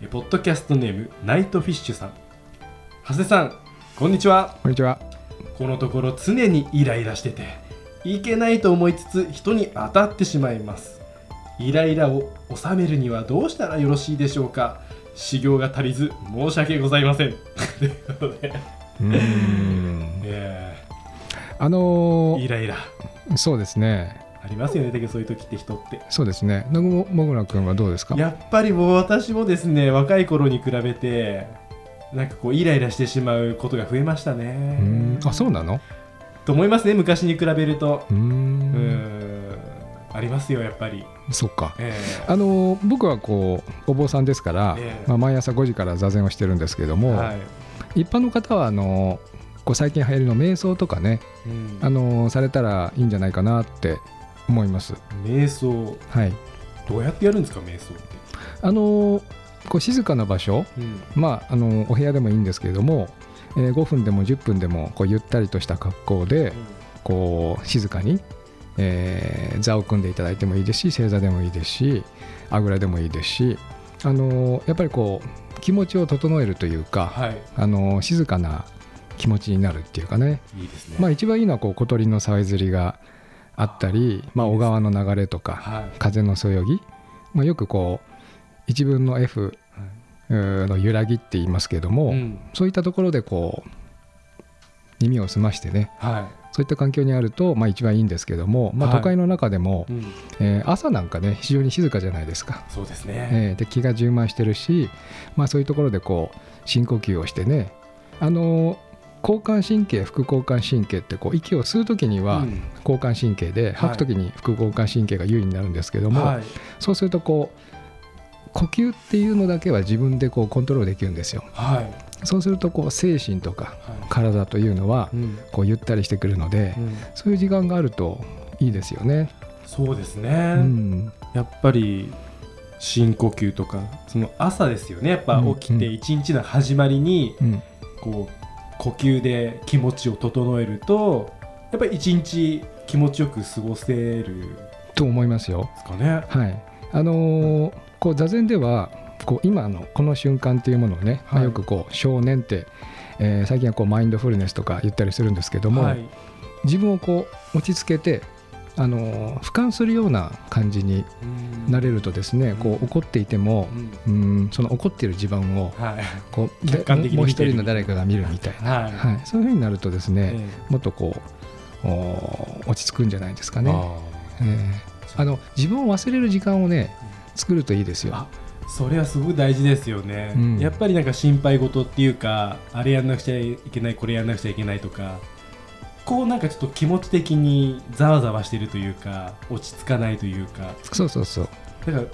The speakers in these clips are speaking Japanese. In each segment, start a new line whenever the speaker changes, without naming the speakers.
えポッドキャストネームナイトフィッシュさん。長谷さんこんにちは。
こんにちは。
このところ常にイライラしてていけないと思いつつ人に当たってしまいます。イライラを収めるにはどうしたらよろしいでしょうか。修行が足りず申し訳ございません。と いうことで、
うー。ん。
え
あの
ーイライラ。
ー、そうですね。
ありますよねだけどそういう時って人って
そうですね。南雲もぐらくんはどうですか？
やっぱりもう私もですね若い頃に比べてなんかこうイライラしてしまうことが増えました
うー
ね
ん。あ、そうなの？
と思いますね昔に比べると
うー。
うんんありますよやっぱり、
そっか。
え
あのー僕はこうお坊さんですから、
ええ
まあ毎朝5時から座禅をしてるんですけど
ー
も、
はい
一般の方はあのーこう最近流行りの瞑想とかね、
うん
あのーされたらいいんじゃないかなって思います。
瞑想。
はい。
どうやってやるんですか瞑想って、
あのーこう静かな場所、
うん。
まあ、あのお部屋でもいいんですけれども、えー5分でも10分でもこうゆったりとした格好でこう静かに、えー座を組んでいただいてもいいですし正座でもいいですしあぐらでもいいですし、あのやっぱりこう気持ちを整えるというか、
はい。
あの静かな気持ちになるっていうかね、
いいですね、
まあ、一番いいのはこう小鳥のさえずりがあったり、まあ、小川の流れとか
はい。
風のそよぎ、まあ、よくこう一分の F の揺らぎって言いますけれども、
うん。
そういったところでこう耳を澄ましてね
は
そういった環境にあると、まあ、一番いいんですけども、まあ、
はい。
都会の中でも、
い、うん、
えー朝なんかね非常に静かじゃないですか、
そうですね、
えーで気が充満してるし、まあ、そういうところでこう深呼吸をしてねあのー交感神経副交感神経ってこう息を吸う時には
うん。
交感神経で吐く時に副交感神経が優位になるんですけども、
はい。
そうするとこう呼吸っていうのだけは自分でこうコントロールできるんですよ。
はい。
そうするとこう精神とか
は
体というのはこうゆったりしてくるので
うん。
そういう時間があるといいですよね。
そうですね、
うん、
やっぱり深呼吸とかその朝ですよね。やっぱ
うん。
起きて一日の始まりに
うん、
こう呼吸で気持ちを整えるとやっぱり一日気持ちよく過ごせる
と思いますよ。
すかね。
はい。あのーこう座禅ではこう今のこの瞬間っていうものをね、まあ
はい
よくこう少年って、えー最近はこうマインドフルネスとか言ったりするんですけども、
はい
自分をこう落ち着けて、あのー俯瞰するような感じになれるとですね、こう怒っていても
う、ん。
うん、その怒っている自分を
はい。
こう
客観的に
もう一人の誰かが見るみたいな、
はい。
はい、そういうふうになるとですね、
え
もっとこうお落ち着くんじゃないですか
え
ね。
あ
ええ。あの自分を忘れる時間をね作るといいですよ。
あそれはすごく大事ですよね、
うん。
やっぱりなんか心配事っていうかあれやんなくちゃいけないこれやんなくちゃいけないとかこうなんかちょっと気持ち的にざわざわしてるというか落ち着かないというか
そうそうそう。
だからや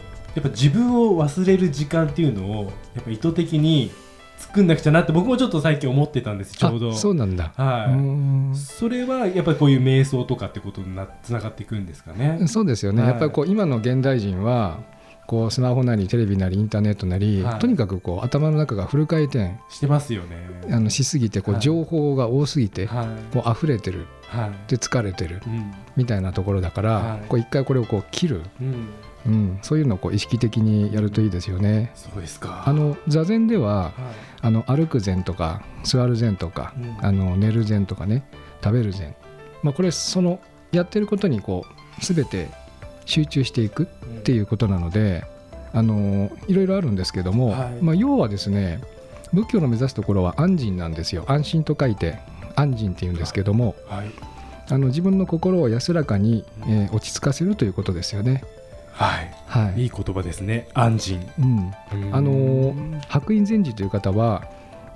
っぱ自分を忘れる時間っていうのをやっぱ意図的に作んなくちゃなって僕もちょっと最近思ってたんですちょうど
あそうなんだ。
はい、それはやっぱりこういう瞑想とかってことになつながっていくんですかね。
そうですよね、
はい
やっぱりこう今の現代人はこうスマホなりテレビなりインターネットなり、
はい。
とにかくこう頭の中がフル回転。
してますよね。
あのしすぎてこ
はい。
う情報が多すぎて、
はい。
こう溢れてる。
はい。
で疲れてる。
うん。
みたいなところだから、
はい。
こう一回これをこう切る、
うん、
うん、そういうのをこう意識的にやるといいですよね。
そうですか。
あの座禅では
はい。
あの歩く禅とか座る禅とか、
うん。
あの寝る禅とかね食べる禅、まあ、これそのやってることにこう全て集中していくっていうことなので、あのいろいろあるんですけども、
はい。
まあ、要はですね仏教の目指すところは安心なんですよ。安心と書いて安心っていうんですけども
はい。
あの自分の心を安らかに、えー落ち着かせるということですよね。
はい、
はい。
いい言葉ですね。安心。
うん、あのー白隠禅師という方は、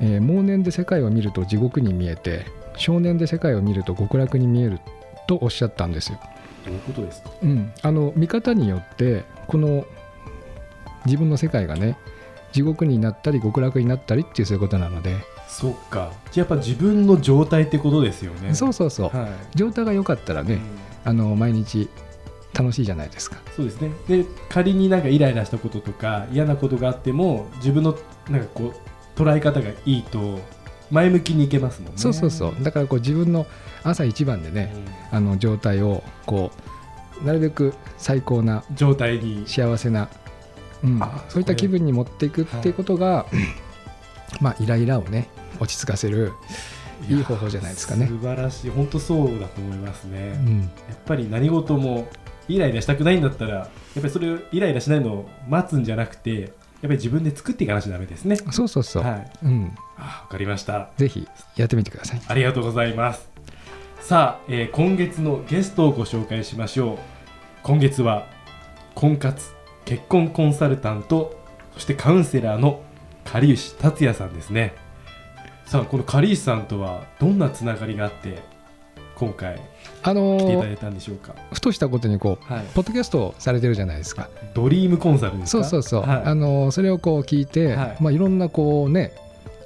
えー妄念で世界を見ると地獄に見えて少年で世界を見ると極楽に見えるとおっしゃったんですよ。
どういうことですか？
うん、あの見方によってこの自分の世界がね地獄になったり極楽になったりっていうそういうことなので、
そっか。じゃあやっぱ自分の状態ってことですよね。
そうそうそう、
はい。
状態が良かったらね、
うん。
あの毎日楽しいじゃないですか。
そうですね。で仮になんかイライラしたこととか嫌なことがあっても自分のなんかこう捉え方がいいと前向きにいけますもんね。
そうそうそう。だからこう自分の朝一番でね、あの状態をこうなるべく最高な
うん状態に。
幸せな、うん。
あ
そういった気分に持っていくっていうことが、まあイライラをね落ち着かせるいい方法じゃないですかね。
素晴らしい。本当そうだと思いますね、
うん。
やっぱり何事もイライラしたくないんだったらやっぱりそれをイライラしないのを待つんじゃなくてやっぱり自分で作っていかなきゃダメですね。
そうそうそう、
はい。
うん、
あわかりました。
ぜひやってみてください。
ありがとうございます。さあ、えー今月のゲストをご紹介しましょう。今月は婚活結婚コンサルタントそしてカウンセラーの狩石達也さんですね。さあこの狩石さんとはどんなつながりがあって今回
あのー
来ていただいたんでしょうか、
ふとしたことにこう
はい、
ポッドキャストをされてるじゃないですか。
ドリームコンサルですか？
そうそうそう、
はい。
あのーそれをこう聞いて、
はい。
いまあ、いろんなこうね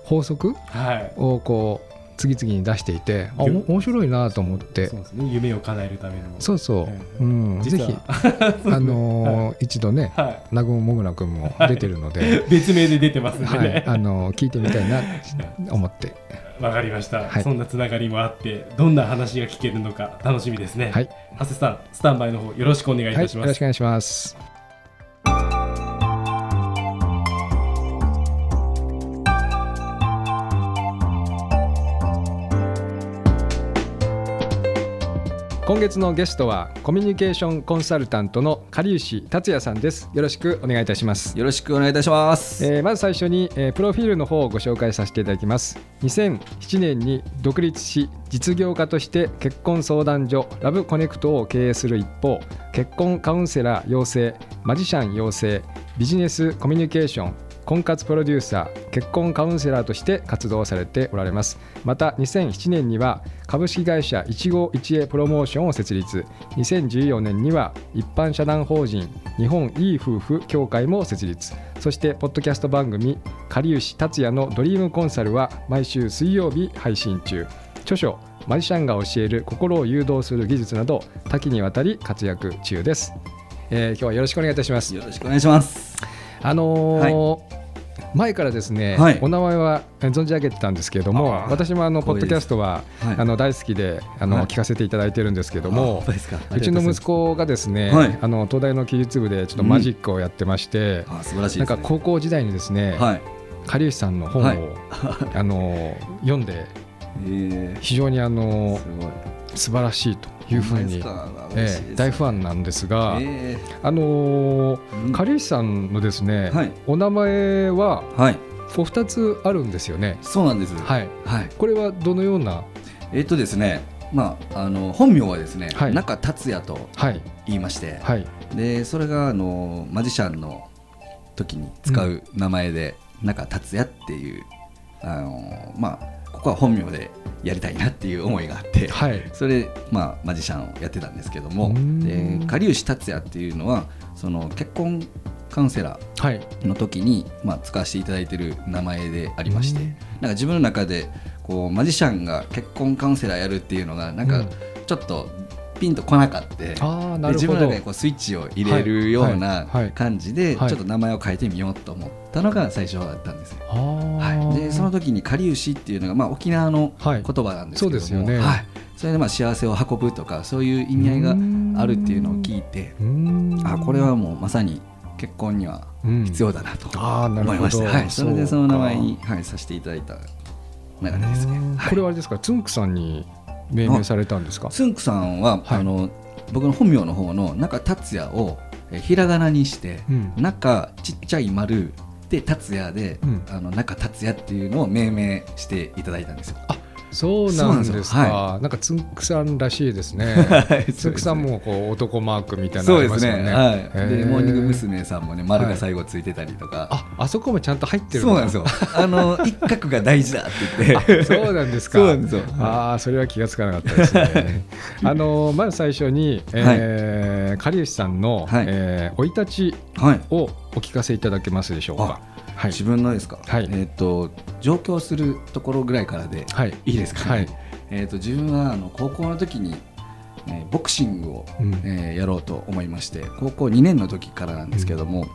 法則
はい。
をこう次々に出していてあお
ゆ
も面白いなと思って。
そうですね。夢を叶えるための。
そうそう、
はい。
うん、ぜ
実
ひ
は
あのー一度ね
は
南雲もぐな君も出てるので、
い 別名で出てますね、
あのー聞いてみたいなと思って
わかりました、
はい。
そんなつながりもあってどんな話が聞けるのか楽しみですね。
はい、
長谷さんスタンバイの方よろしくお願いい
はい、よ
たします、
ろしくお願いします今月のゲストはコミュニケーションコンサルタントの狩石達也さんです。よろしくお願いいたします。
よろしくお願いいたします。
えーまず最初に、えープロフィールの方をご紹介させていただきます。2007年に独立し実業家として結婚相談所ラブコネクトを経営する一方結婚カウンセラー養成マジシャン養成ビジネスコミュニケーション婚活プロデューサー結婚カウンセラーとして活動されておられます。また2007年には株式会社一期一会プロモーションを設立。2014年には一般社団法人日本いい夫婦協会も設立。そしてポッドキャスト番組「かりゆし達也のドリームコンサル」は毎週水曜日配信中。著書「マジシャンが教える心を誘導する技術」など多岐にわたり活躍中です、えー今日はよろしくお願いいたします。
よろしくお願いします。
あのー前からですね、
はい。
お名前はえー存じ上げてたんですけれども私もあのポッドキャストは、
はい。
あの大好きであの、
はい。
聞かせていただいてるんですけど
あ
も。うちの息子がですね、
はい。
あの東大の記述部でちょっとマジックをやってまして、
あ素晴らしい
なん。か高校時代にですね、
はい。
狩吉さんの本を、
はい。
あの読んで
えー、
非常にあの。素晴らしいというふうに、ええ大ファンなんですが、
え
あの
ーうん
狩吉さんのですね、
はい
お名前は
はい。
お二つあるんですよね。
そうなんです。
はい。
はい。
これはどのような、
えっ、とですね。まああの本名はですね、
はい
中達也と
はい
言いまして、
はい
でそれがあのマジシャンの時に使う名前で、中達也っていうあのまあここは本名でやりたいなっていう思いがあって、
はい。
それで、まあ、マジシャンをやってたんですけども狩吉達也っていうのはその結婚カウンセラ
はい。
ーの時に、まあ、使わせていただいてる名前でありまして
うん。
なんか自分の中でこうマジシャンが結婚カウンセラーやるっていうのがなんか
うん。
ちょっとピンとこなかって、自分の。中でこうスイッチを入れるよう
はい
な
はい。
感じでち
はい。
ょっと名前を変えてみようと思ったのが最初だったんですはい、でその時に「かりゆし」っていうのが、まあ、沖縄の
はい。
言葉なんですけども、
そうですよね。
はい、それでまあ幸せを運ぶとかそういう意味合いがあるっていうのを聞いてあこれはもうまさに結婚には必要だなと。思いました、はい、それでその名前にはい、させていただいた流れですね。はい。
これはあれですか、つんくさんに命名されたんですか？
つんくさんは、
はい
あの僕の本名の方の中達也をえひらがなにして、
うん
中ちっちゃい丸で達也で、
うん
あの中達也っていうのを命名していただいたんですよ。
そうなんです
そうなんです
か。なんかつんくさんらしいですね。
はい
つんくさんもこう男マークみたいなの
そうですね。はい。でモーニング娘。さんもね丸が最後ついてたりとか。
あ、あそこもちゃんと入ってる
そうなんですよ。あの 一角が大事だって言って。
そうなんですか。
そうなんですよ
ああ、それは気がつかなかったですね。あのまず最初に、えー、かりゆしさんの、
はい
えー生い立ち
はい。
をお聞かせいただけますでしょうか。はい。
自分のですか、
はい。
えっ、と上京するところぐらいからで
はい。
いいですかね、
はい。
えっ、と自分はあの高校の時に、えーボクシングを、
うん。
えーやろうと思いまして高校2年の時からなんですけども、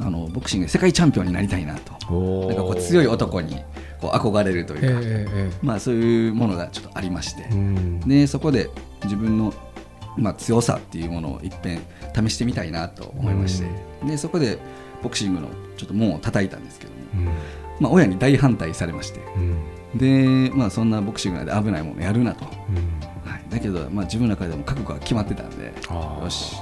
あのボクシングで世界チャンピオンになりたいなと。
お
なんかこう強い男にこう憧れるというか、
えええ
まあ、そういうものがちょっとありまして
え、うん。
でそこで自分の、まあ、強さっていうものをいっぺん試してみたいなと思いまして、でそこでボクシングのちょっと門を叩いたんですけども、
うん。
まあ、親に大反対されまして。
うん。
で、まあ、そんなボクシングなんで危ないものやるなと、
うん。
はい、だけど、まあ、自分の中でも覚悟が決まってたんで。よし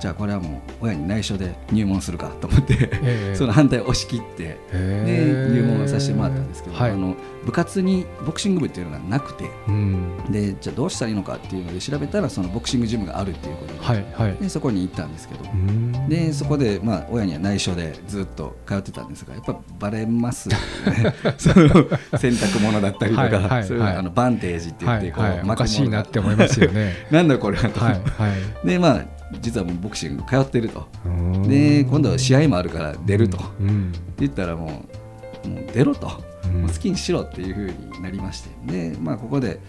じゃあこれはもう親に内緒で入門するかと思って、
ええ。
その反対を押し切ってで
へえ。
入門させてもらったんですけど、
はい。
あの部活にボクシング部っていうのがなくて
うん。
でじゃあどうしたらいいのかっていうので調べたらそのボクシングジムがあるっていうことで,、
はいはい。
でそこに行ったんですけど、
うん。
でそこで、まあ、親には内緒でずっと通ってたんですがやっぱバレますよね。その洗濯物だったりとか、
はいはい
そういう
はい
あのバンテージって言ってこう、
はいはい、おかしいなって思いますよね。
なんだこれはと、
はいはい。
でまあ実はもうボクシング通ってると。
うん。
で今度は試合もあるから出ると、
うん。
言ったらもうもう出ろと、
うん。
好きにしろっていうふうになりまして。で、まあ、ここで、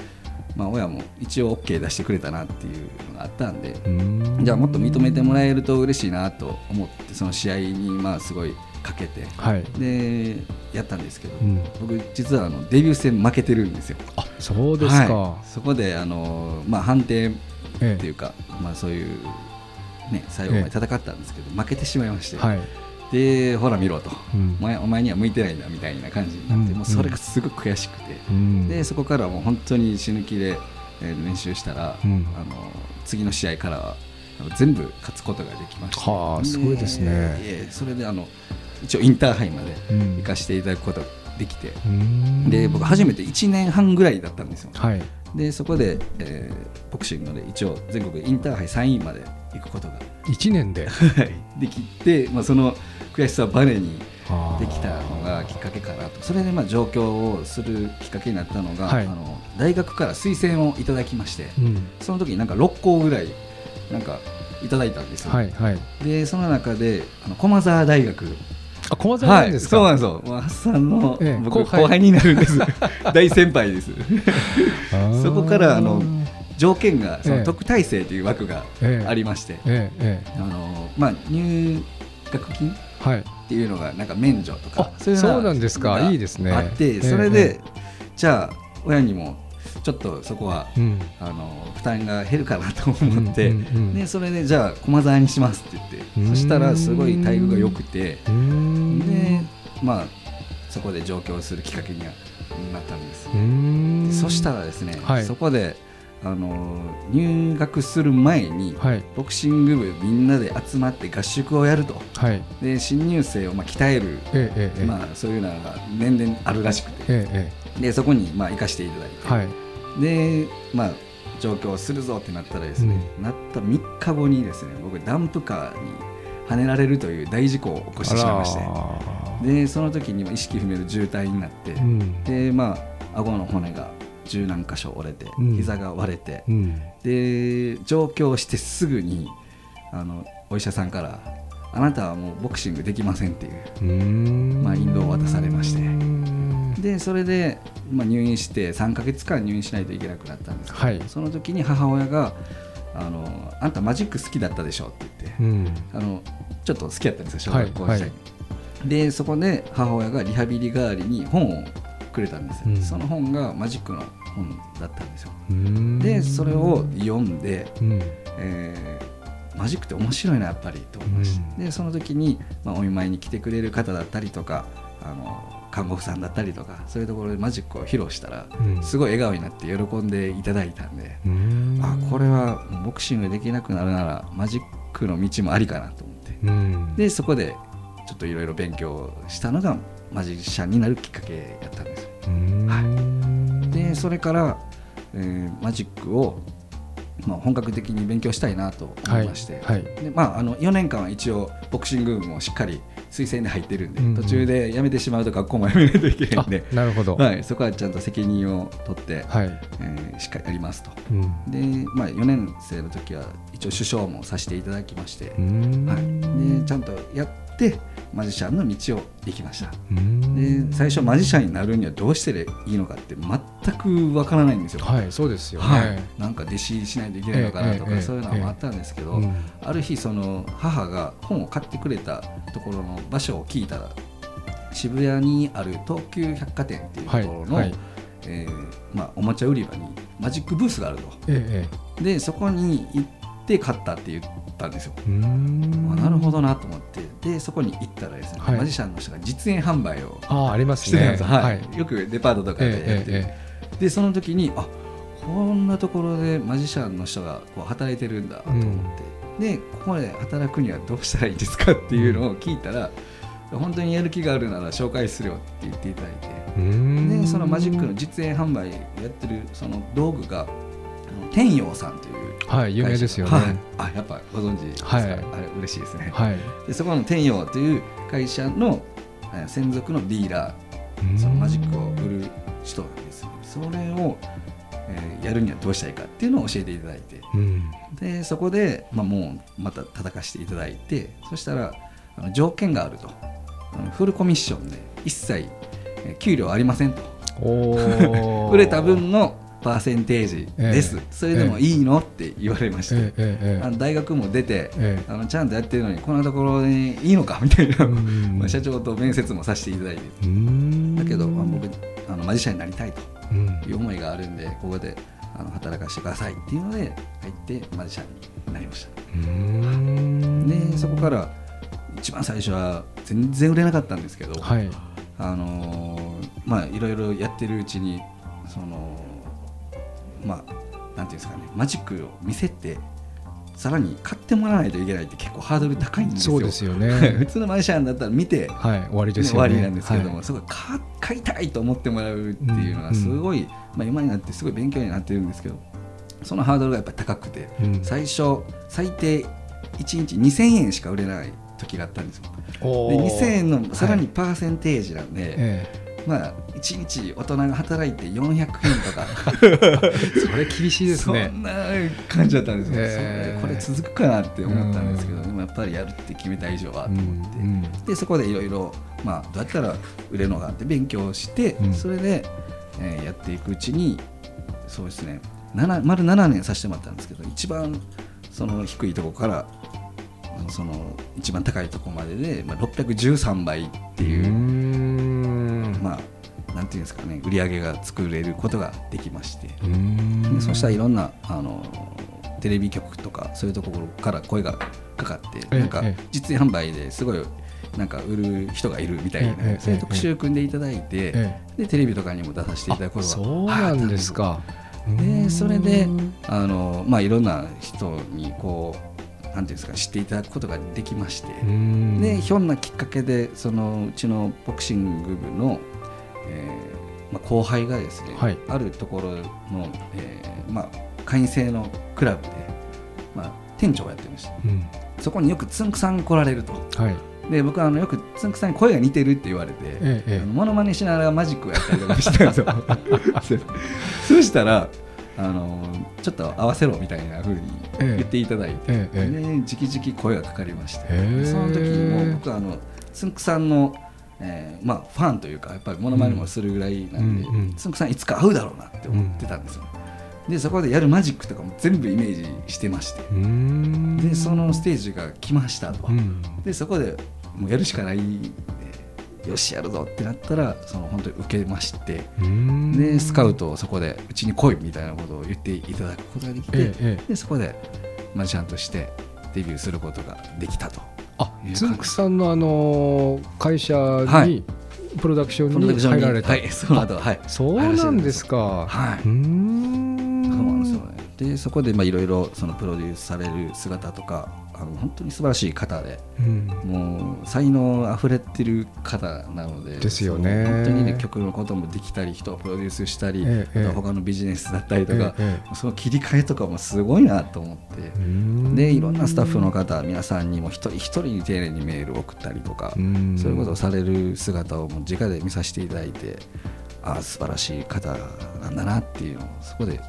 まあ、親も一応 OK 出してくれたなっていうのがあったんで、
うん。
じゃあもっと認めてもらえると嬉しいなと思ってその試合にまあすごいかけて。
はい、
でやったんですけど、
うん、
僕実はあのデビュー戦負けてるんですよ。
あそうですか、
はい。そこであの、まあ、判定っ
え
ていうか、まあ、そういう、ね、最後まで戦ったんですけど、負けてしまいまして、
はい、
でほら見ろと、
うん。
お前お前には向いてないんだみたいな感じになって、
うん。
もうそれがすごく悔しくて、
うん。
でそこからはもう本当に死ぬ気で、えー練習したら、
うん。
あの次の試合からは全部勝つことができました
はあすごいですね。
ええそれであの一応インターハイまで
うん。
行かせていただくことができて、
うん。
で僕初めて1年半ぐらいだったんですよ。
はい。
でそこで、えーボクシングで一応全国インターハイ3位まで行くことが。
1年で。
できて、まあ、その悔しさをバネにできたのがきっかけかなと。それでまあ上京をするきっかけになったのが、
はい。
あの大学から推薦をいただきまして
うん。
その時になんか6校ぐらいなんかいただいたんですよ、
はいはい。
でその中であの駒澤大学。
あ駒澤なんですか、
そうなんですよ。もうハッサンの、
ええ
僕
後輩。
になるんです。大先輩です。そこからあの条件がそ
ええ。
の特待生という枠が
ええ。
ありまして、
ええ。え
あのまあ、入学金っていうのがなんか免除とか
あ
そうい
そうなんですか
が
いいですね。
あって
ええ。
それで、
え
じゃあ親にもちょっとそこは
うん。
あの負担が減るかなと思って、
うんうんうん
でそれでじゃあ駒沢にしますって言って
うん。
そしたらすごい待遇が良くてでまあそこで上京するきっかけにはなったんです。そしたらですね、
はい。
そこであの入学する前に、
はい。
ボクシング部みんなで集まって合宿をやると。
はい。
で新入生をまあ鍛える、
ええええ
まあ、そういうのが年々あるらしくて。
ええ
でそこにまあ行かせていただいて、
ええはい。
でまあ上京するぞってなったらですね、なった3日後にですね僕ダンプカーにはねられるという大事故を起こしてしまいまして。
あ
でその時にも意識不明の重体になって、
らうん。
でまあ顎の骨が十何箇所折れて、
うん。
膝が割れて。
う、ん。
で上京してすぐにあのお医者さんから「あなたはもうボクシングできません」っていう
うーん。
まあ引導を渡されまして。
うん。
でそれで、まあ、入院して3ヶ月間入院しないといけなくなったんですけど、
はい。
その時に母親があの「あんたマジック好きだったでしょ」って言って、
うん。
あのちょっと好きだったんですよ小
はい
学校時代。に、でそこで母親がリハビリ代わりに本をくれたんですよ、
うん。
その本がマジックの本だったんですよ。でそれを読んで、
うん。
えーマジックって面白いなやっぱりと思いました、
うん。
でその時に、まあ、お見舞いに来てくれる方だったりとかあの看護婦さんだったりとかそういうところでマジックを披露したら、
うん。
すごい笑顔になって喜んでいただいたんで、
ん。
あこれはボクシングできなくなるならマジックの道もありかなと思って。
うん。
でそこでちょっといろいろ勉強したのがマジシャンになるきっかけやったんですよ。
うーん
でそれから、えーマジックを、まあ、本格的に勉強したいなと思いまして、
はい
でまあ、あの4年間は一応ボクシング部もしっかり推薦で入ってるんで、
うんうん。
途中で辞めてしまうと学校も辞めないといけないんで、
あなるほど。
はい、そこはちゃんと責任を取って、
はい。
えーしっかりやりますと。
うん。
で、まあ、4年生の時は一応首相もさせていただきまして、はい、でちゃんとやってマジシャンの道を行きました。
うん。
で最初マジシャンになるにはどうしていいのかって全くわからないんですよ、
はいそうですよね、
はい、なんか弟子しないといけないのかなとか、そういうのもあったんですけど、
うん
ある日その母が本を買ってくれたところの場所を聞いたら渋谷にある東急百貨店っていうところの、
はいはい。
えーまあ、おもちゃ売り場にマジックブースがあると。
ええ。
でそこに行って買ったって言ったんですよ、なるほどなと思って。でそこに行ったらですね、
はい。
マジシャンの人が実演販売を
ああありますね。
はい。
はい。
よくデパートとかでやってる、
えええ
でその時にあこんなところでマジシャンの人がこう働いてるんだと思って、でここで働くにはどうしたらいいですかっていうのを聞いたら、本当にやる気があるなら紹介するよって言っていただいて。でそのマジックの実演販売やってるその道具が天陽さんという
はい有名ですよね。
はい。あやっぱご存知ですか、
はい。
あれ嬉しいですね、
はい。
でそこの天陽という会社のえー専属のディーラーそのマジックを売る人なんですよ。それを、えーやるにはどうしたらいいかっていうのを教えていただいて。
うん。
でそこで、まあ、もうまた叩かせていただいてそしたらあの条件があると。あのフルコミッションで一切えー給料ありませんと。売れた分のパーセンテージです、
ええ。
それでもいいの？って言われまして、
ええ。ええ。
あの大学も出て、
ええ。
あのちゃんとやってるのにこんなところでいいのか？みたいな、
うん
まあ社長と面接もさせていただいて。だけど、まあ、僕あのマジシャンになりたいと
うん。
いう思いがあるんでここであの働かせてくださいっていうので入ってマジシャンになりました。でそこから一番最初は全然売れなかったんですけど、
はい。
あのーまあいろいろやってるうちにそのまあなんていうんですかねマジックを見せてさらに買ってもらわないといけないって結構ハードル高いんですよ。
そうですよ
普
ね
通のマジシャンだったら見て
はい終わりですね。
わりなんですけれども、
はい。
そこ買買いたいと思ってもらうっていうのはすごい、まあ、今になってすごい勉強になってるんですけどそのハードルがやっぱり高くて、
うん。
最初最低1日2000円しか売れない時があったんですよ。で
おー。
2000円のさらにパーセンテージなんで、
え
まあ1日大人が働いて400円とか。
え それ厳しいですね。
そんな感じだったんですよ、
えー。
これ続くかなって思ったんですけど、でもやっぱりやるって決めた以上はと思って、
うん
でそこでいろいろまあどうやったら売れるのかって勉強して、
うん。
それで、えーやっていくうちにそうですね。7丸7年させてもらったんですけど一番その低いところからその一番高いところまでで、まあ、613倍っていう、
う
まあなんていうんですかね売り上げが作れることができまして、でそしたらいろんなあのテレビ局とかそういうところから声がかかって、
ええ
なんか
ええ。
実演販売ですごいなんか売る人がいるみたいな、そういう特集組んでいただいて、
え
でテレビとかにも出させていただくことが
そうなんですか。
でそれであの、まあ、いろんな人にこうなんていうんですか知っていただくことができまして、
うん。
でひょんなきっかけでそのうちのボクシング部の、後輩がですね、
はい。
あるところの、えーまあ、会員制のクラブで、まあ、店長をやってました。
うん。
そこによくつんくさん来られると。
はい。
で僕はあのよくつんくさんに声が似てるって言われて、
えええ
あのモノマネしながらマジックをやったりとかしてたんですよ。そしたらあのちょっと合わせろみたいな風に言っていただいて、
ええええ。
で直々声がかかりまして、その時にもう僕はあのつんくさんの、えーまあ、ファンというかやっぱりモノマネもするぐらいなんで、
うんうん。
つんくさんいつか会うだろうなって思ってたんですよ、でそこでやるマジックとかも全部イメージしてまして。でそのステージが来ましたと、
うん。
でそこでもうやるしかないよしやるぞってなったらその本当に受けまして。でスカウトをそこでうちに来いみたいなことを言っていただくことができて、
ええええ。
でそこでマジシャンとしてデビューすることができたと
あつんくさんのあの会社に
はい。
プロダクションに入られた、
はいその後はい。
そうなんですか。
はい。う
ん
でそこでまあいろいろそのプロデュースされる姿とかあの本当に素晴らしい方で
うん。
もう才能あふれてる方なので
ですよね。
本当にね曲のこともできたり人をプロデュースしたり、
ええ
他のビジネスだったりとか、
ええ
その切り替えとかもすごいなと思って、でいろんなスタッフの方皆さんにも一人一人に丁寧にメールを送ったりとか、
うん。
そういうことをされる姿をもう直で見させていただいてああ素晴らしい方なんだなっていうのをそこで、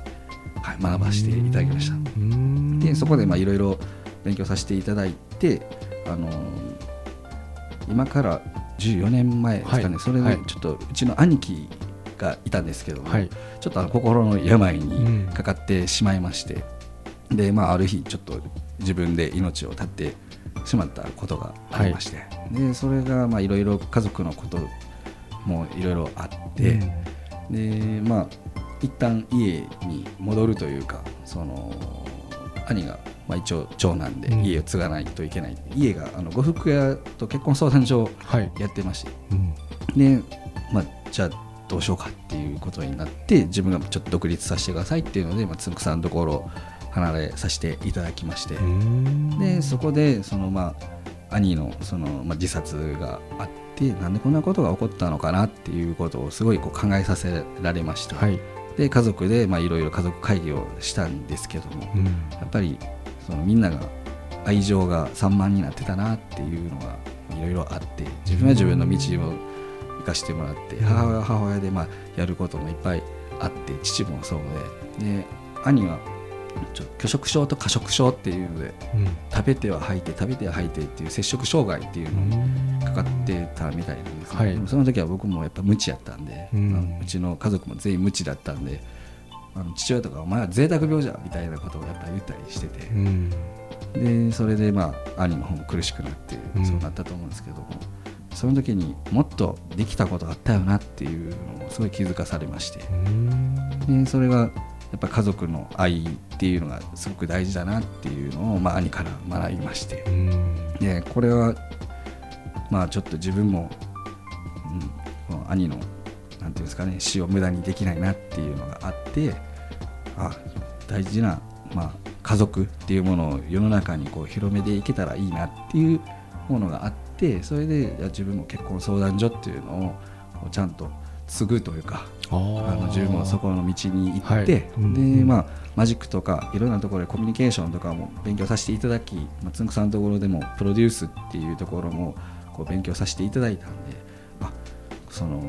はい、学ばせていただきました。でそこでまあいろいろ勉強させていただいてあの今から14年前ですかね、
はい。
それ
はい
でちょっとうちの兄貴がいたんですけども、
はい。
ちょっとあの心の病
うん
にかかってしまいまして、でまあ、ある日ちょっと自分で命を絶ってしまったことがありまして、でそれがまあいろいろ家族のこともいろいろあって、でまあ一旦家に戻るというかその兄がまあ一応長男で
うん。
家を継がないといけない、家があの呉服屋と結婚相談所を
はい。
やってまして。
うん。
で、まあ、じゃあどうしようかっていうことになって自分がちょっと独立させてくださいっていうので、まあ、つんくさんのところを離れさせていただきまして、
うん。
でそこでその、まあ、兄のその、まあ、自殺があってなんでこんなことが起こったのかなっていうことをすごいこう考えさせられまして、
はい
で家族でまあいろいろ家族会議をしたんですけども
うん。
やっぱりそのみんなが愛情が散漫になってたなっていうのがいろいろあって自分は自分の道を生かしてもらって
うん。
母親は母親でまあやることもいっぱいあって父もそうでで兄は拒食症と過食症っていうので
うん。
食べては吐いて食べては吐いてっていう摂食障害っていうのにかかってたみたいなんですね、
はい。
でもその時は僕もやっぱ無知やったんで、
うん。
まあうちの家族も全員無知だったんであの父親とか「お前は贅沢病じゃ」みたいなことをやっぱ言ったりしてて。
う、ん。
でそれでまあ兄の方も苦しくなって
うん。
そうなったと思うんですけども、その時にもっとできたことがあったよなっていうのをすごい気づかされまして。
うん。
でそれがやっぱ家族の愛っていうのがすごく大事だなっていうのを、まあ、兄から学びまして。
うん。
でこれはまあちょっと自分も、うん、この兄のなんていうんですかね死を無駄にできないなっていうのがあってあ大事な、まあ、家族っていうものを世の中にこう広めていけたらいいなっていうものがあってそれで自分も結婚相談所っていうのをちゃんと継ぐというか
あ
あの自分もそこの道に行
はい。
って、
うん。
でまあマジックとかいろんなところでコミュニケーションとかも勉強させていただき、まあ、つんくさんのところでもプロデュースっていうところもこう勉強させていただいたんであその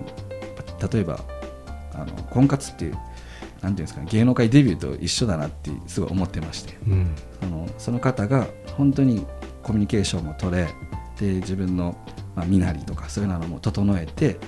例えばあの婚活っていうなんていうんですかね芸能界デビューと一緒だなってすごい思ってまして
うん。
そのその方が本当にコミュニケーションも取れで自分の、まあ、身なりとかそういうのも整えて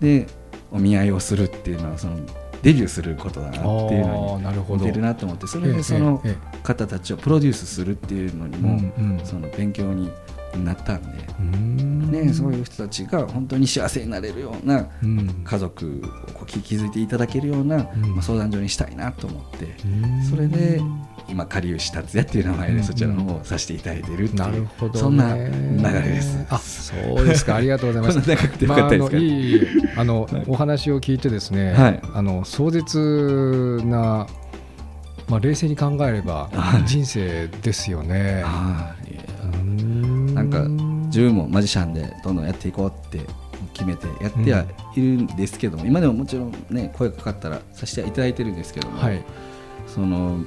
でお見合いをするっていうのはそのデビューすることだなっていうのに
ほど。
似てるなと思ってそれ
ええ
でその
え
方たちをプロデュースするっていうのに
え
も、その勉強になったんで、
うん。
ね、そういう人たちが本当に幸せになれるような
うん。
家族をこう気づいていただけるような、
ん。
まあ、相談所にしたいなと思って
うん。
それで今かりゆし達也っていう名前
うん。
でそちらの方をさせていただいてるっていう、
なるほどね。
そんな流れです。
あそうですか。ありがとうございます。
な長くてよかったですか、
まあ、あのいい あの、お話を聞いてですね、
はい。
あの壮絶な、まあ、冷静に考えれば
はい。
人生ですよね。
はい。
うん
なんか自分もマジシャンでどんどんやっていこうって決めてやってはいるんですけども、今でももちろんね声がかかったらさせていただいてるんですけども、
はい、
その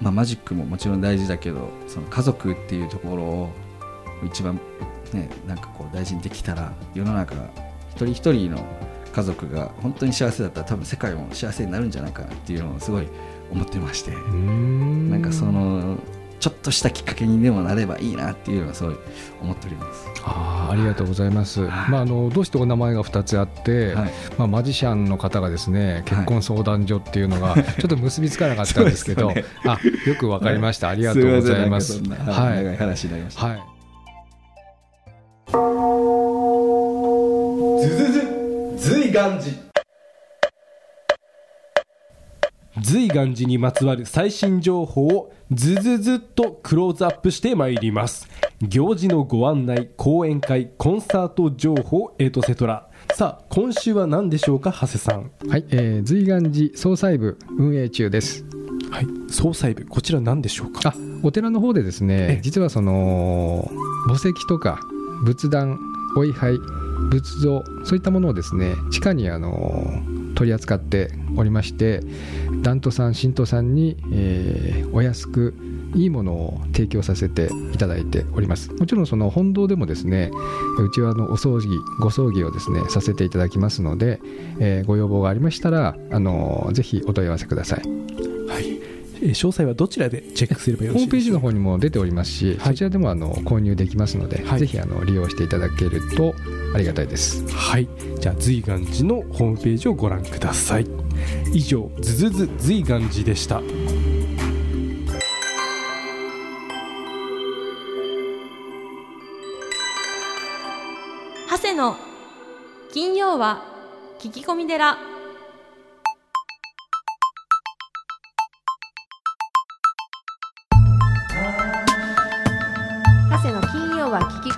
まあ、マジックももちろん大事だけどその家族っていうところを一番ねなんかこう大事にできたら世の中一人一人の家族が本当に幸せだったら多分世界も幸せになるんじゃないかなっていうのをすごい思ってまして、
うん。
なんかそのちょっとしたきっかけにでもなればいいなっていうのはすごい思っております。
あーありがとうございます、まあ、あのどうしてお名前が2つあって、
はい。
まあ、マジシャンの方がですね結婚相談所っていうのがちょっと結びつかなかったんですけど
そうです
あよくわかりました、ありがとうございます。
はい
はい。
長い話になりました。
はい。
ずずず随願寺随願寺にまつわる最新情報をずずずっとクローズアップしてまいります。行事のご案内講演会コンサート情報エトセトラ。さあ今週は何でしょうか長谷さん。
はい、えー、随願寺総裁部運営中です。
はい総裁部こちら何でしょうか？
あお寺の方でです
え
ね
え。
実はその墓石とか仏壇お位牌仏像そういったものをですね地下にあの取り扱っておりましてダントさん信徒さんに、えーお安くいいものを提供させていただいております。もちろんその本堂でもですねうちはのお葬儀ご葬儀をですねさせていただきますので、えーご要望がありましたらあのぜひお問い合わせください、
詳細はどちらでチェックすればよろ
ホームページの方にも出ておりますし、
はい。
そちらでもあの購入できますので、
はい。
ぜひあの利用していただけるとありがたいです。
はい。じゃあ随願寺のホームページをご覧ください。以上ズズズ随願寺でした。
長谷の金曜は聞き込み寺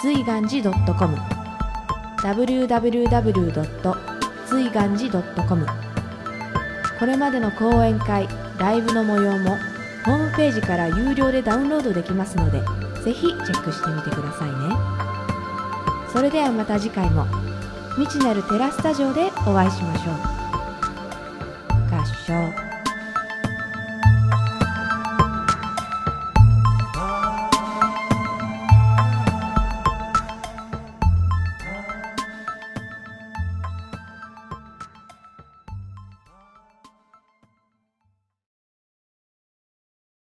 随願寺 .com www. 随願寺 .com これまでの講演会ライブの模様もホームページから有料でダウンロードできますのでぜひチェックしてみてくださいね。それではまた次回も未知なるテラスタジオでお会いしましょう。